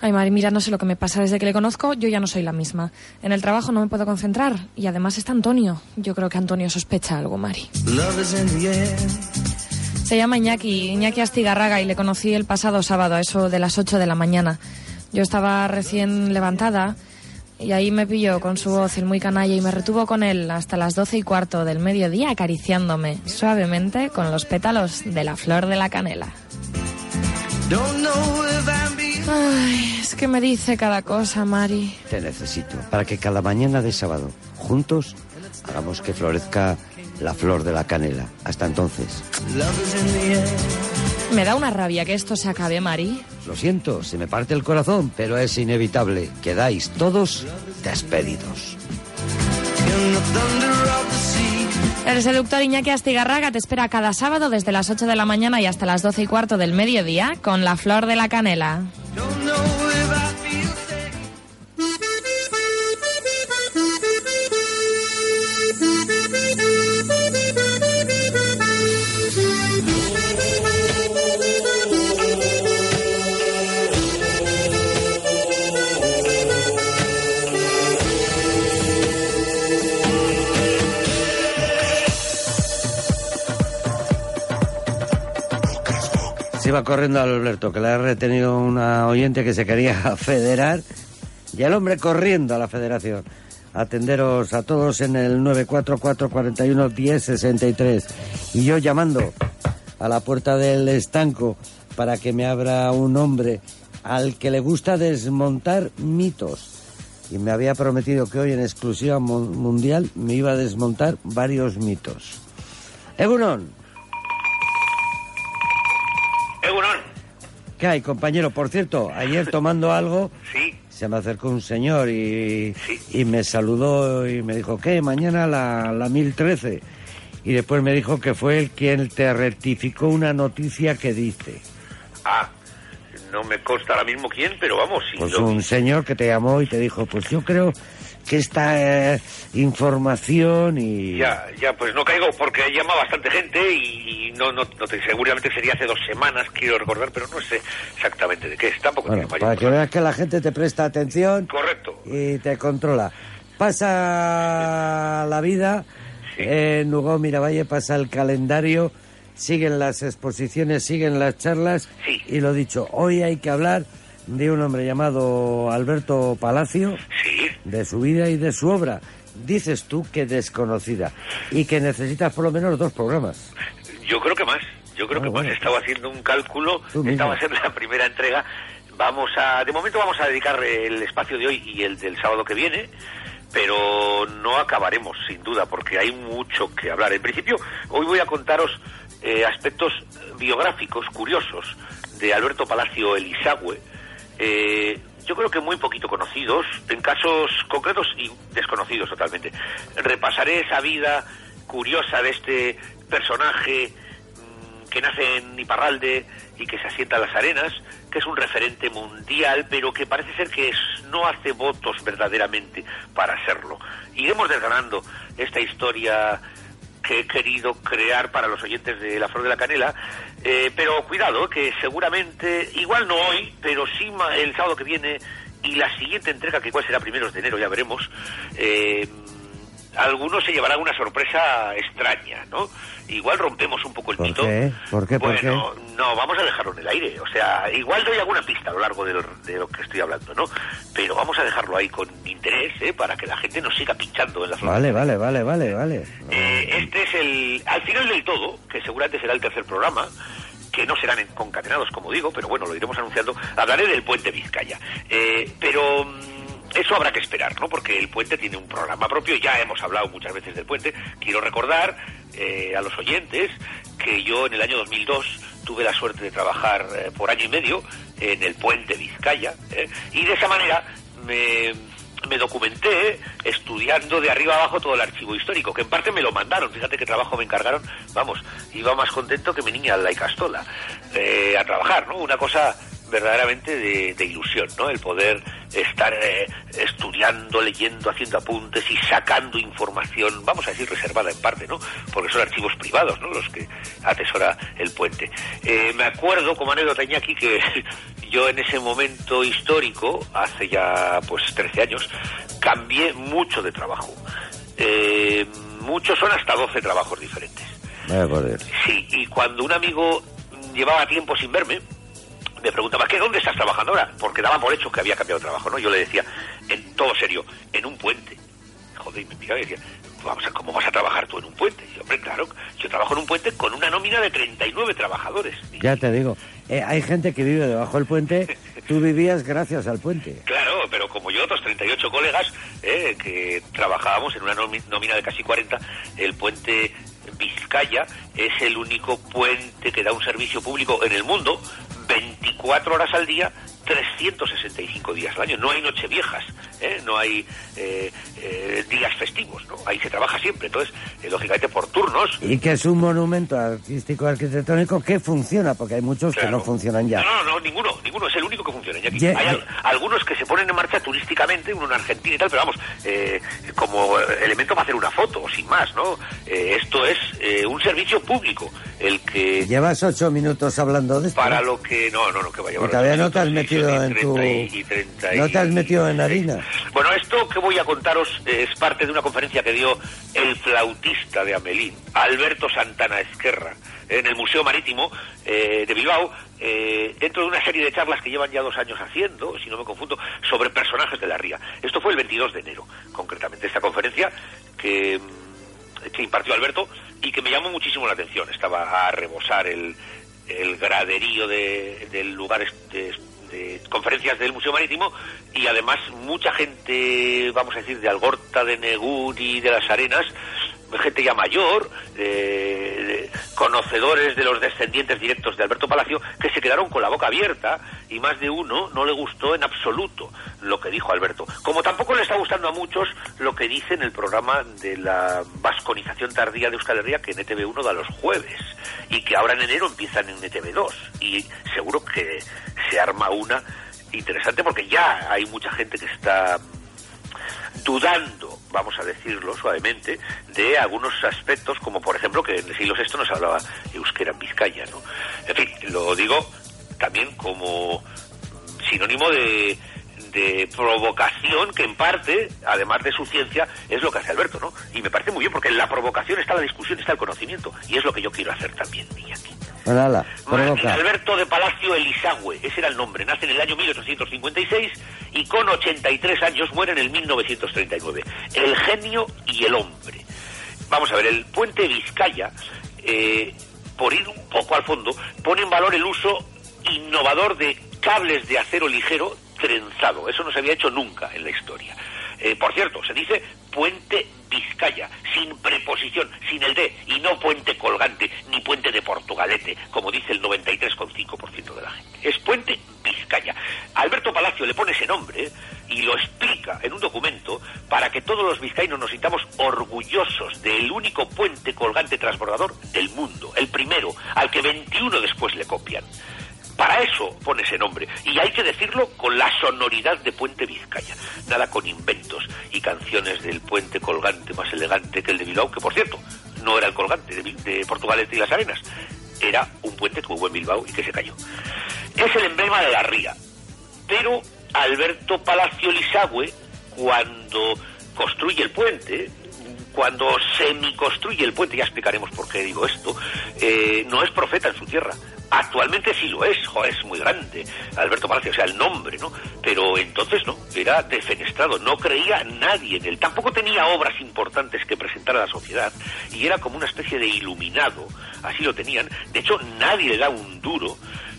Ay, Mari, mira, no sé lo que me pasa. Desde que le conozco, yo ya no soy la misma. En el trabajo no me puedo concentrar. Y además está Antonio. Yo creo que Antonio sospecha algo, Mari. Se llama Iñaki, Iñaki Astigarraga, y le conocí el pasado sábado, a eso de las 8 de la mañana. Yo estaba recién levantada y ahí me pilló con su voz el muy canalla y me retuvo con él hasta las doce y cuarto del mediodía acariciándome suavemente con los pétalos de la flor de la canela. Ay, es que me dice cada cosa, Mari. Te necesito para que cada mañana de sábado, juntos, hagamos que florezca la flor de la canela. Hasta entonces. Me da una rabia que esto se acabe, Mari. Lo siento, se me parte el corazón, pero es inevitable. Quedáis todos despedidos. El seductor Iñaki Astigarraga te espera cada sábado desde las 8 de la mañana y hasta las 12 y cuarto del mediodía con la flor de la canela. Iba corriendo Alberto, que le ha retenido una oyente que se quería federar, y el hombre corriendo a la federación. Atenderos a todos en el 944-41-1063. Y yo llamando a la puerta del estanco para que me abra un hombre al que le gusta desmontar mitos. Y me había prometido que hoy en exclusiva mu- mundial me iba a desmontar varios mitos. Egunon, ¿qué hay, compañero? Por cierto, ayer tomando algo, sí, se me acercó un señor y, Sí. y me saludó y me dijo, ¿qué? Mañana la, la 1013. Y después me dijo que fue el quien te rectificó una noticia que dice. ah, no me consta ahora mismo quién, pero vamos, si Pues un señor que te llamó y te dijo, pues yo creo que esta eh, información y... Ya, ya, pues no caigo porque llama bastante gente y, no, no, no te, seguramente sería hace dos semanas, quiero recordar, pero no sé exactamente de qué es, tampoco Bueno, mayor para que veas que la gente te presta atención Correcto, y te controla. Pasa la vida, Sí. en Hugo Miravalle pasa el calendario, siguen las exposiciones, siguen las charlas Sí. y lo dicho, hoy hay que hablar de un hombre llamado Alberto Palacio, sí, de su vida y de su obra. Dices tú que desconocida y que necesitas por lo menos dos programas. yo creo que más, yo creo Ah, que bueno. más, estaba haciendo un cálculo, esta va a ser la primera entrega, vamos a, de momento vamos a dedicar el espacio de hoy y el del sábado que viene, pero no acabaremos, sin duda, porque hay mucho que hablar. En principio, hoy voy a contaros eh, aspectos biográficos curiosos de Alberto Palacio Elizagüe, eh, yo creo que muy poquito conocidos, en casos concretos y desconocidos totalmente. Repasaré esa vida curiosa de este personaje mm, que nace en Iparralde y que se asienta en las arenas, que es un referente mundial, pero que parece ser que es- no hace votos verdaderamente para serlo. Iremos desgranando esta historia que he querido crear para los oyentes de La Flor de la Canela, eh, pero cuidado, que seguramente, igual no hoy, pero sí el sábado que viene y la siguiente entrega, que igual será primeros de enero, ya veremos, eh, algunos se llevarán una sorpresa extraña, ¿no? Igual rompemos un poco el ¿Por mito. qué? ¿Por qué? ¿Por Bueno, no, vamos a dejarlo en el aire. O sea, igual doy alguna pista a lo largo del- de lo que estoy hablando, ¿no? Pero vamos a dejarlo ahí con interés, ¿eh? Para que la gente nos siga pinchando en la flor. Vale, vale, vale, vale, vale. Eh, este es el. Al final del todo, que seguramente será el tercer programa, que no serán en- concatenados, como digo, pero bueno, lo iremos anunciando. Hablaré del puente Vizcaya. Eh, pero. Eso habrá que esperar, ¿no? Porque el puente tiene un programa propio, ya hemos hablado muchas veces del puente. Quiero recordar eh, a los oyentes que yo en el año 2002 tuve la suerte de trabajar eh, por año y medio en el puente Vizcaya, ¿eh? y de esa manera me, me documenté estudiando de arriba abajo todo el archivo histórico, que en parte me lo mandaron, fíjate qué trabajo me encargaron, vamos, iba más contento que mi niña la Castola eh, a trabajar, ¿no? Una cosa verdaderamente de, de ilusión, ¿no? El poder estar eh, estudiando, leyendo, haciendo apuntes y sacando información, vamos a decir reservada en parte, ¿no? Porque son archivos privados, ¿no? Los que atesora el puente. Eh, me acuerdo, como anécdota Iñaki, que yo en ese momento histórico, hace ya pues 13 años, cambié mucho de trabajo. Eh, muchos son hasta 12 trabajos diferentes. Sí, y cuando un amigo llevaba tiempo sin verme, me preguntaba, ¿qué dónde estás trabajando ahora? Porque daba por hecho que había cambiado de trabajo, ¿no? Yo le decía, en todo serio, en un puente. Joder, y me miraba y decía, vamos a, ¿cómo vas a trabajar tú en un puente? Y hombre, claro, yo trabajo en un puente con una nómina de 39 trabajadores. Ya te digo, eh, hay gente que vive debajo del puente, tú vivías gracias al puente. Claro, pero como yo, otros 38 colegas eh, que trabajábamos en una nómina de casi 40, el puente Vizcaya es el único puente que da un servicio público en el mundo 24 horas al día 365 días al año. No hay noche viejas, ¿eh? no hay eh, eh, días festivos, ¿no? Ahí se trabaja siempre, entonces, lógicamente por turnos. Y que es un monumento artístico arquitectónico que funciona, porque hay muchos que no funcionan ya. No, no, no, ninguno, ninguno, es el único que funciona. Ya hay algunos que se ponen en marcha turísticamente, uno en Argentina y tal, pero vamos, como elemento para hacer una foto, sin más, ¿no? esto es un servicio público, el que... Llevas ocho minutos hablando de esto. Para lo que... No, no, no, que vaya... Y todavía no te has metido en tu... ¿No te has metido en harina? Bueno, esto que voy a contaros es parte de una conferencia que dio el flautista de Amelín, Alberto Santana Esquerra, en el Museo Marítimo eh, de Bilbao, eh, dentro de una serie de charlas que llevan ya dos años haciendo, si no me confundo, sobre personajes de la ría. Esto fue el 22 de enero, concretamente, esta conferencia que, que impartió Alberto y que me llamó muchísimo la atención. Estaba a rebosar el, el graderío de, del lugar de, de conferencias del Museo Marítimo y además mucha gente, vamos a decir, de Algorta, de Negún y de las Arenas, gente ya mayor, conocedores de los descendientes directos de Alberto Palacio, que se quedaron con la boca abierta y más de uno no le gustó en absoluto lo que dijo Alberto. Como tampoco le está gustando a muchos lo que dice en el programa de la vasconización tardía de Euskal Herria que en ETV1 da los jueves y que ahora en enero empiezan en ETV2 y seguro que se arma una interesante porque ya hay mucha gente que está dudando, vamos a decirlo suavemente, de algunos aspectos, como por ejemplo que en el siglo VI nos hablaba euskera en Vizcaya, ¿no? En fin, lo digo también como sinónimo de, de provocación que en parte, además de su ciencia, es lo que hace Alberto, ¿no? Y me parece muy bien porque en la provocación está la discusión, está el conocimiento, y es lo que yo quiero hacer también, aquí. Alberto de Palacio Elizagüe, ese era el nombre, nace en el año 1856 y con 83 años muere en el 1939. El genio y el hombre. Vamos a ver, el puente Vizcaya, eh, por ir un poco al fondo, pone en valor el uso innovador de cables de acero ligero trenzado. Eso no se había hecho nunca en la historia. Eh, por cierto, se dice puente Vizcaya, sin preposición, sin el D, y no puente colgante, ni puente de Portugalete, como dice el 93,5% de la gente. Es puente Vizcaya. Alberto Palacio le pone ese nombre y lo explica en un documento para que todos los vizcaínos nos sintamos orgullosos del único puente colgante transbordador del mundo, el primero, al que 21 después le copian. Para eso pone ese nombre. Y hay que decirlo con la sonoridad de Puente Vizcaya. Nada con inventos y canciones del puente colgante más elegante que el de Bilbao, que por cierto, no era el colgante de, de Portugalete y las Arenas. Era un puente que hubo en Bilbao y que se cayó. Es el emblema de la ría. Pero Alberto Palacio Lisagüe, cuando construye el puente, cuando semi-construye el puente, ya explicaremos por qué digo esto, eh, no es profeta en su tierra. Actualmente sí lo es, es muy grande, Alberto Palacio, o sea, el nombre, ¿no? Pero entonces no, era defenestrado, no creía nadie en él, tampoco tenía obras importantes que presentar a la sociedad y era como una especie de iluminado, así lo tenían. De hecho, nadie le da un duro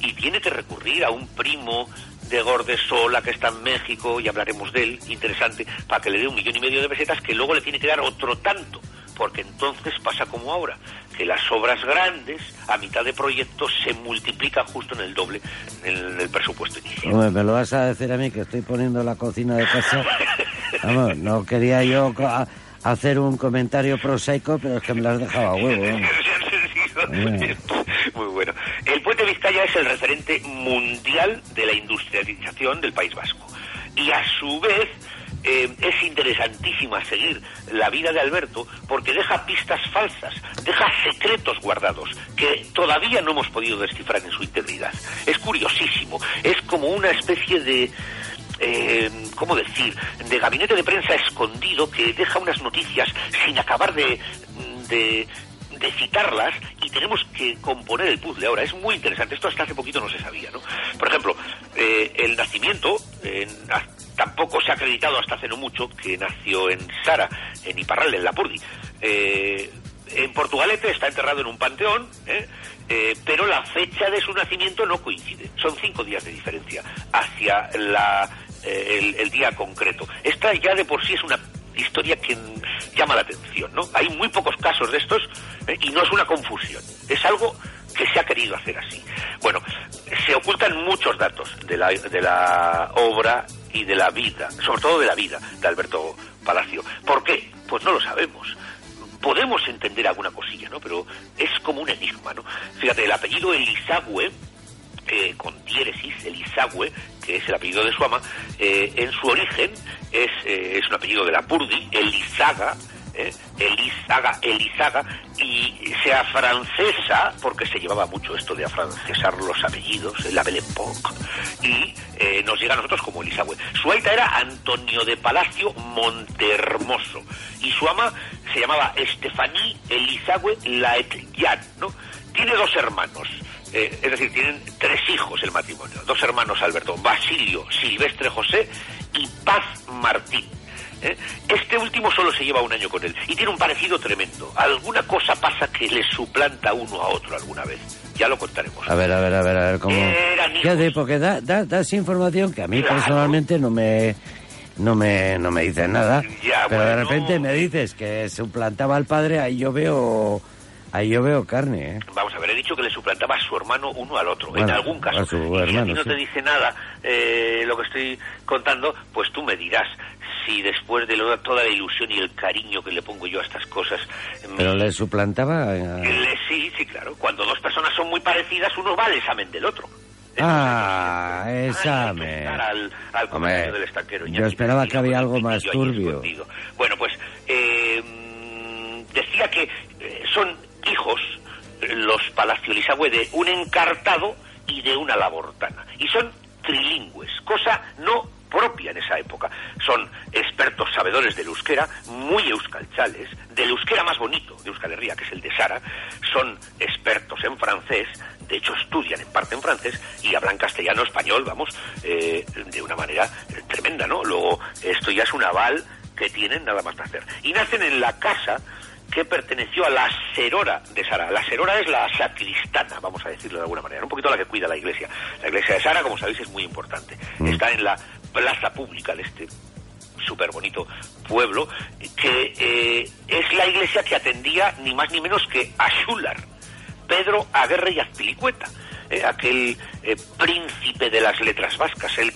y tiene que recurrir a un primo de Gordesola que está en México y hablaremos de él, interesante, para que le dé un millón y medio de pesetas que luego le tiene que dar otro tanto porque entonces pasa como ahora, que las obras grandes, a mitad de proyectos, se multiplican justo en el doble en el, presupuesto inicial. me lo vas a decir a mí que estoy poniendo la cocina de casa. Vamos, no quería yo hacer un comentario prosaico, pero es que me lo has dejado a huevo. Muy bueno. El puente Vizcaya es el referente mundial de la industrialización del País Vasco. Y a su vez eh, es interesantísima seguir la vida de Alberto porque deja pistas falsas, deja secretos guardados que todavía no hemos podido descifrar en su integridad. Es curiosísimo, es como una especie de... Eh, ¿cómo decir?, de gabinete de prensa escondido que deja unas noticias sin acabar de, de, citarlas y tenemos que componer el puzzle ahora. Es muy interesante. Esto hasta hace poquito no se sabía, ¿no? Por ejemplo, eh, el nacimiento en, tampoco se ha acreditado hasta hace no mucho que nació en Sara, en Iparralde, en Lapurdi. Eh, en Portugalete está enterrado en un panteón, ¿eh? Eh, pero la fecha de su nacimiento no coincide. Son cinco días de diferencia hacia la, eh, el, día concreto. Esta ya de por sí es una historia que llama la atención, ¿no? Hay muy pocos casos de estos y no es una confusión. Es algo que se ha querido hacer así. Bueno, se ocultan muchos datos de la, de la obra y de la vida, sobre todo de la vida de Alberto Palacio. ¿Por qué? Pues no lo sabemos. Podemos entender alguna cosilla, ¿no? Pero es como un enigma, ¿no? Fíjate, el apellido Elizagüe, eh, con diéresis, Elizagüe, que es el apellido de su ama, eh, en su origen es, eh, es un apellido de la Purdi, Elizaga, ¿eh? Elizaga, y sea francesa, porque se llevaba mucho esto de afrancesar los apellidos, la Belle Époque, y eh, nos llega a nosotros como Elizagüe. Su aita era Antonio de Palacio Montermoso, y su ama se llamaba Estefaní Elizagüe Laetyan, ¿no? Tiene dos hermanos, eh, es decir, tienen tres hijos el matrimonio, dos hermanos Alberto, Basilio, Silvestre José y Paz Martín. ¿Eh? Este último solo se lleva un año con él y tiene un parecido tremendo. Alguna cosa pasa que le suplanta uno a otro alguna vez. Ya lo contaremos. A ver, a ver, a ver, a ver, ¿cómo? Ya de, porque da, da, das información que a mí personalmente no me no me, no me dices nada. pero de repente me dices que suplantaba al padre, ahí yo veo Ahí yo veo carne, ¿eh? Vamos a ver, he dicho que le suplantaba a su hermano uno al otro, en algún caso. A su hermano, si no te dice nada eh, lo que estoy contando, pues tú me dirás si después de toda la ilusión y el cariño que le pongo yo a estas cosas... ¿Pero le suplantaba? sí, sí, claro. Cuando dos personas son muy parecidas, uno va al examen del otro. ah, examen. Al, al del estanquero. Yo esperaba que había algo más turbio. Bueno, pues eh, decía que eh, son hijos, los Palacio Lisagüe, de un encartado y de una labortana. Y son trilingües, cosa no propia en esa época. Son expertos sabedores del euskera, muy euskalchales, del euskera más bonito de Euskal Herria, que es el de Sara, son expertos en francés, de hecho estudian en parte en francés y hablan castellano, español, vamos, eh, de una manera tremenda, ¿no? Luego, esto ya es un aval que tienen nada más que hacer. Y nacen en la casa que perteneció a la Serora de Sara. La Serora es la sacristana, vamos a decirlo de alguna manera, un poquito la que cuida la iglesia. La iglesia de Sara, como sabéis, es muy importante. Mm. Está en la plaza pública de este súper bonito pueblo, que eh, es la iglesia que atendía ni más ni menos que a Schular, Pedro Aguerre y Azpilicueta, eh, aquel eh, príncipe de las letras vascas, el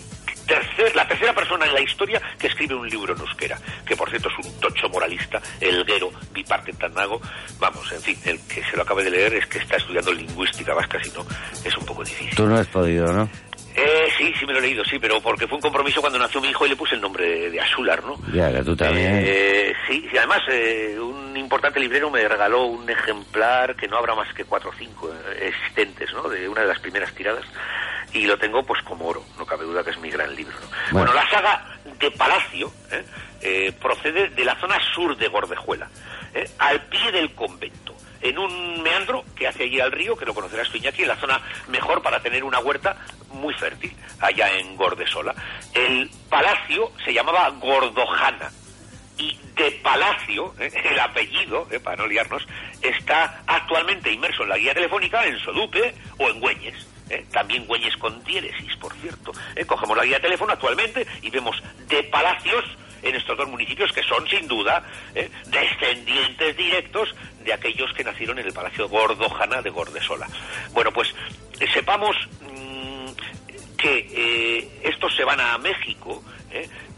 tercer, la tercera persona en la historia que escribe un libro en euskera, que por cierto es un tocho moralista, elguero, bipartentanago, vamos, en fin, el que se lo acabe de leer es que está estudiando lingüística vasca, si no, es un poco difícil. Tú no has podido, ¿no? Eh, sí, sí me lo he leído, sí, pero porque fue un compromiso cuando nació mi hijo y le puse el nombre de, Asular, ¿no? Ya, que tú también. Eh, sí, y además eh, un importante librero me regaló un ejemplar que no habrá más que cuatro o cinco eh, existentes, ¿no? De una de las primeras tiradas y lo tengo pues como oro, no cabe duda que es mi gran libro. Bueno. la saga de Palacio ¿eh? Eh, procede de la zona sur de Gordejuela, ¿eh? al pie del convento, en un meandro que hace allí al río, que lo conocerás tú Iñaki, en la zona mejor para tener una huerta muy fértil, allá en Gordesola. El palacio se llamaba Gordojana, y de Palacio, el apellido, para no liarnos, está actualmente inmerso en la guía telefónica en Sodupe o en Güeñes. ¿eh? también Güeñes con diéresis, por cierto. ¿eh? Cogemos la guía de teléfono actualmente y vemos de palacios en estos dos municipios que son sin duda ¿eh? descendientes directos de aquellos que nacieron en el Palacio Gordojana de Gordesola. Bueno, pues sepamos mm, que estos se van a México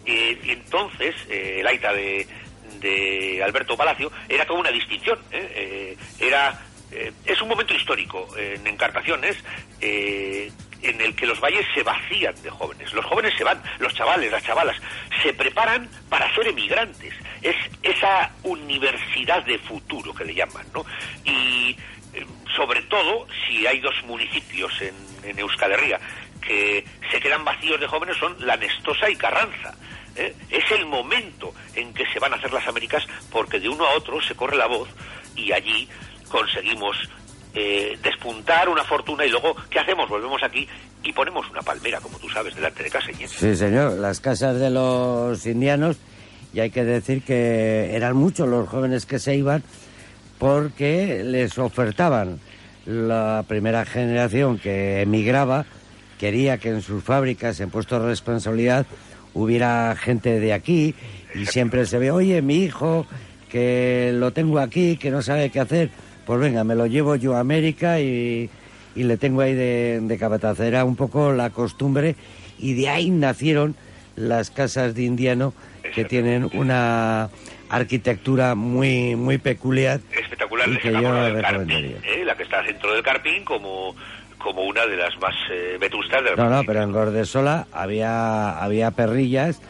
y entonces el aita de, de Alberto Palacio era toda una distinción. era eh, es un momento histórico en encartaciones eh, en el que los valles se vacían de jóvenes. Los jóvenes se van, los chavales, las chavalas, se preparan para ser emigrantes. Es esa universidad de futuro que le llaman, ¿no? Y eh, sobre todo, si hay dos municipios en, en Euskal Herria que se quedan vacíos de jóvenes, son La Nestosa y Carranza. ¿eh? Es el momento en que se van a hacer las Américas porque de uno a otro se corre la voz y allí conseguimos eh, despuntar una fortuna y luego, ¿qué hacemos? Volvemos aquí y ponemos una palmera, como tú sabes, delante de casa. Sí, señor, las casas de los indianos, y hay que decir que eran muchos los jóvenes que se iban porque les ofertaban la primera generación que emigraba, quería que en sus fábricas, en puestos de responsabilidad, hubiera gente de aquí y siempre se ve, oye, mi hijo, que lo tengo aquí, que no sabe qué hacer, pues venga, me lo llevo yo a América y, y le tengo ahí de, de capataz. Era un poco la costumbre y de ahí nacieron las casas de indiano que tienen una arquitectura muy muy peculiar espectacular y que yo la. ¿eh? la que está dentro del Carpín como como una de las más eh, vetustas de la No, no, pero en Gordesola había, había perrillas,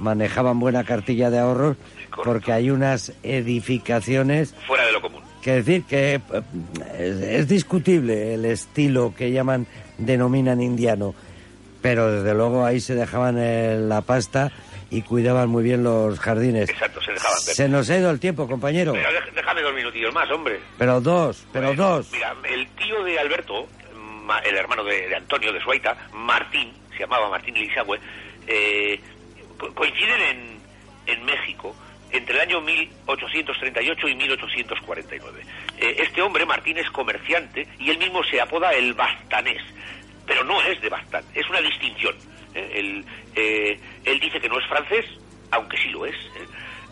manejaban buena cartilla de ahorros, porque hay unas edificaciones... Fuera de lo común. Que decir que eh, es, es discutible el estilo que llaman, denominan indiano, pero desde luego ahí se dejaban eh, la pasta y cuidaban muy bien los jardines. Exacto, se dejaban ver. Se nos ha ido el tiempo, compañero. Pero déjame dos minutillos más, hombre. Pero dos, pero Bueno, dos. Mira, el tío de Alberto, el hermano de, de Antonio de Suaita, Martín, se llamaba Martín Lizagüe, eh, co- coinciden en, en México entre el año 1838 y 1849. Eh, este hombre, Martín, es comerciante y él mismo se apoda el bastanés, pero no es de Bastán, es una distinción. ¿eh? Él, eh, él dice que no es francés, aunque sí lo es,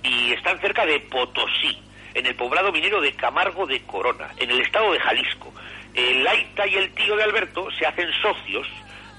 y están cerca de Potosí, en el poblado minero de Camargo de Corona, en el estado de Jalisco. El Aita y el tío de Alberto se hacen socios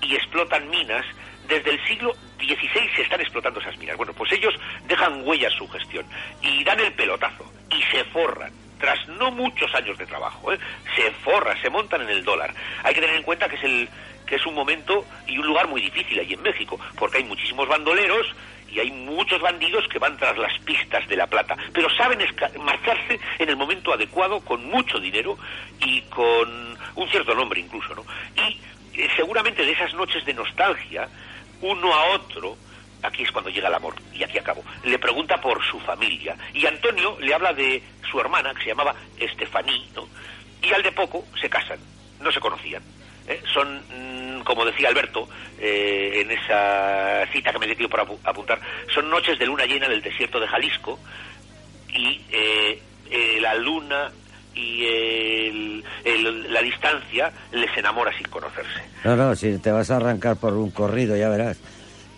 y explotan minas. Desde el siglo XVI se están explotando esas minas. Bueno, pues ellos dejan huella en su gestión y dan el pelotazo y se forran. Tras no muchos años de trabajo, ¿eh? se forran, se montan en el dólar. Hay que tener en cuenta que es el que es un momento y un lugar muy difícil ahí en México, porque hay muchísimos bandoleros y hay muchos bandidos que van tras las pistas de la plata, pero saben marcharse en el momento adecuado con mucho dinero y con un cierto nombre incluso, ¿no? Y eh, seguramente de esas noches de nostalgia, uno a otro, aquí es cuando llega el amor, y aquí acabo, le pregunta por su familia, y Antonio le habla de su hermana, que se llamaba Estefaní, ¿no? Y al de poco se casan, no se conocían. ¿eh? Son, mm, como decía Alberto, eh, en esa cita que me por apu- apuntar, son noches de luna llena del desierto de Jalisco y eh, eh, la luna y el- la distancia les enamora sin conocerse. No, no, si te vas a arrancar por un corrido, ya verás,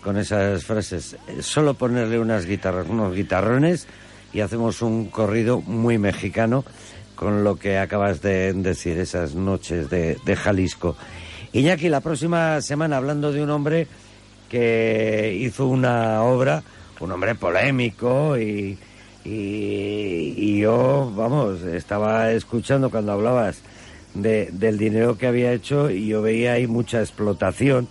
con esas frases. Eh, Solo ponerle unas guitarras, unos guitarrones y hacemos un corrido muy mexicano con lo que acabas de decir, esas noches de, de Jalisco. Iñaki, la próxima semana hablando de un hombre que hizo una obra, un hombre polémico y, y, y yo, vamos, estaba escuchando cuando hablabas de, del dinero que había hecho y yo veía ahí mucha explotación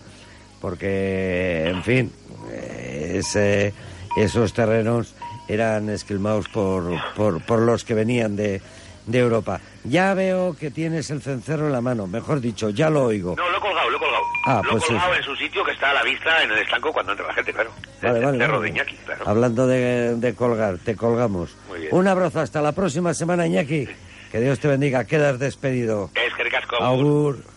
porque, en fin, ese- esos terrenos eran esquilmados por, por, por los que venían de, de Europa. Ya veo que tienes el cencerro en la mano, mejor dicho, ya lo oigo. No, lo he colgado, lo he colgado. Ah, lo pues he colgado eso. en su sitio que está a la vista en el estanco cuando entra la gente, claro. Vale, El vale, cerro vale. de Iñaki, claro. Hablando de, de colgar, te colgamos. Muy bien. Un abrazo, hasta la próxima semana, Iñaki. Que Dios te bendiga, quedas despedido. Es que ricasco. Augur.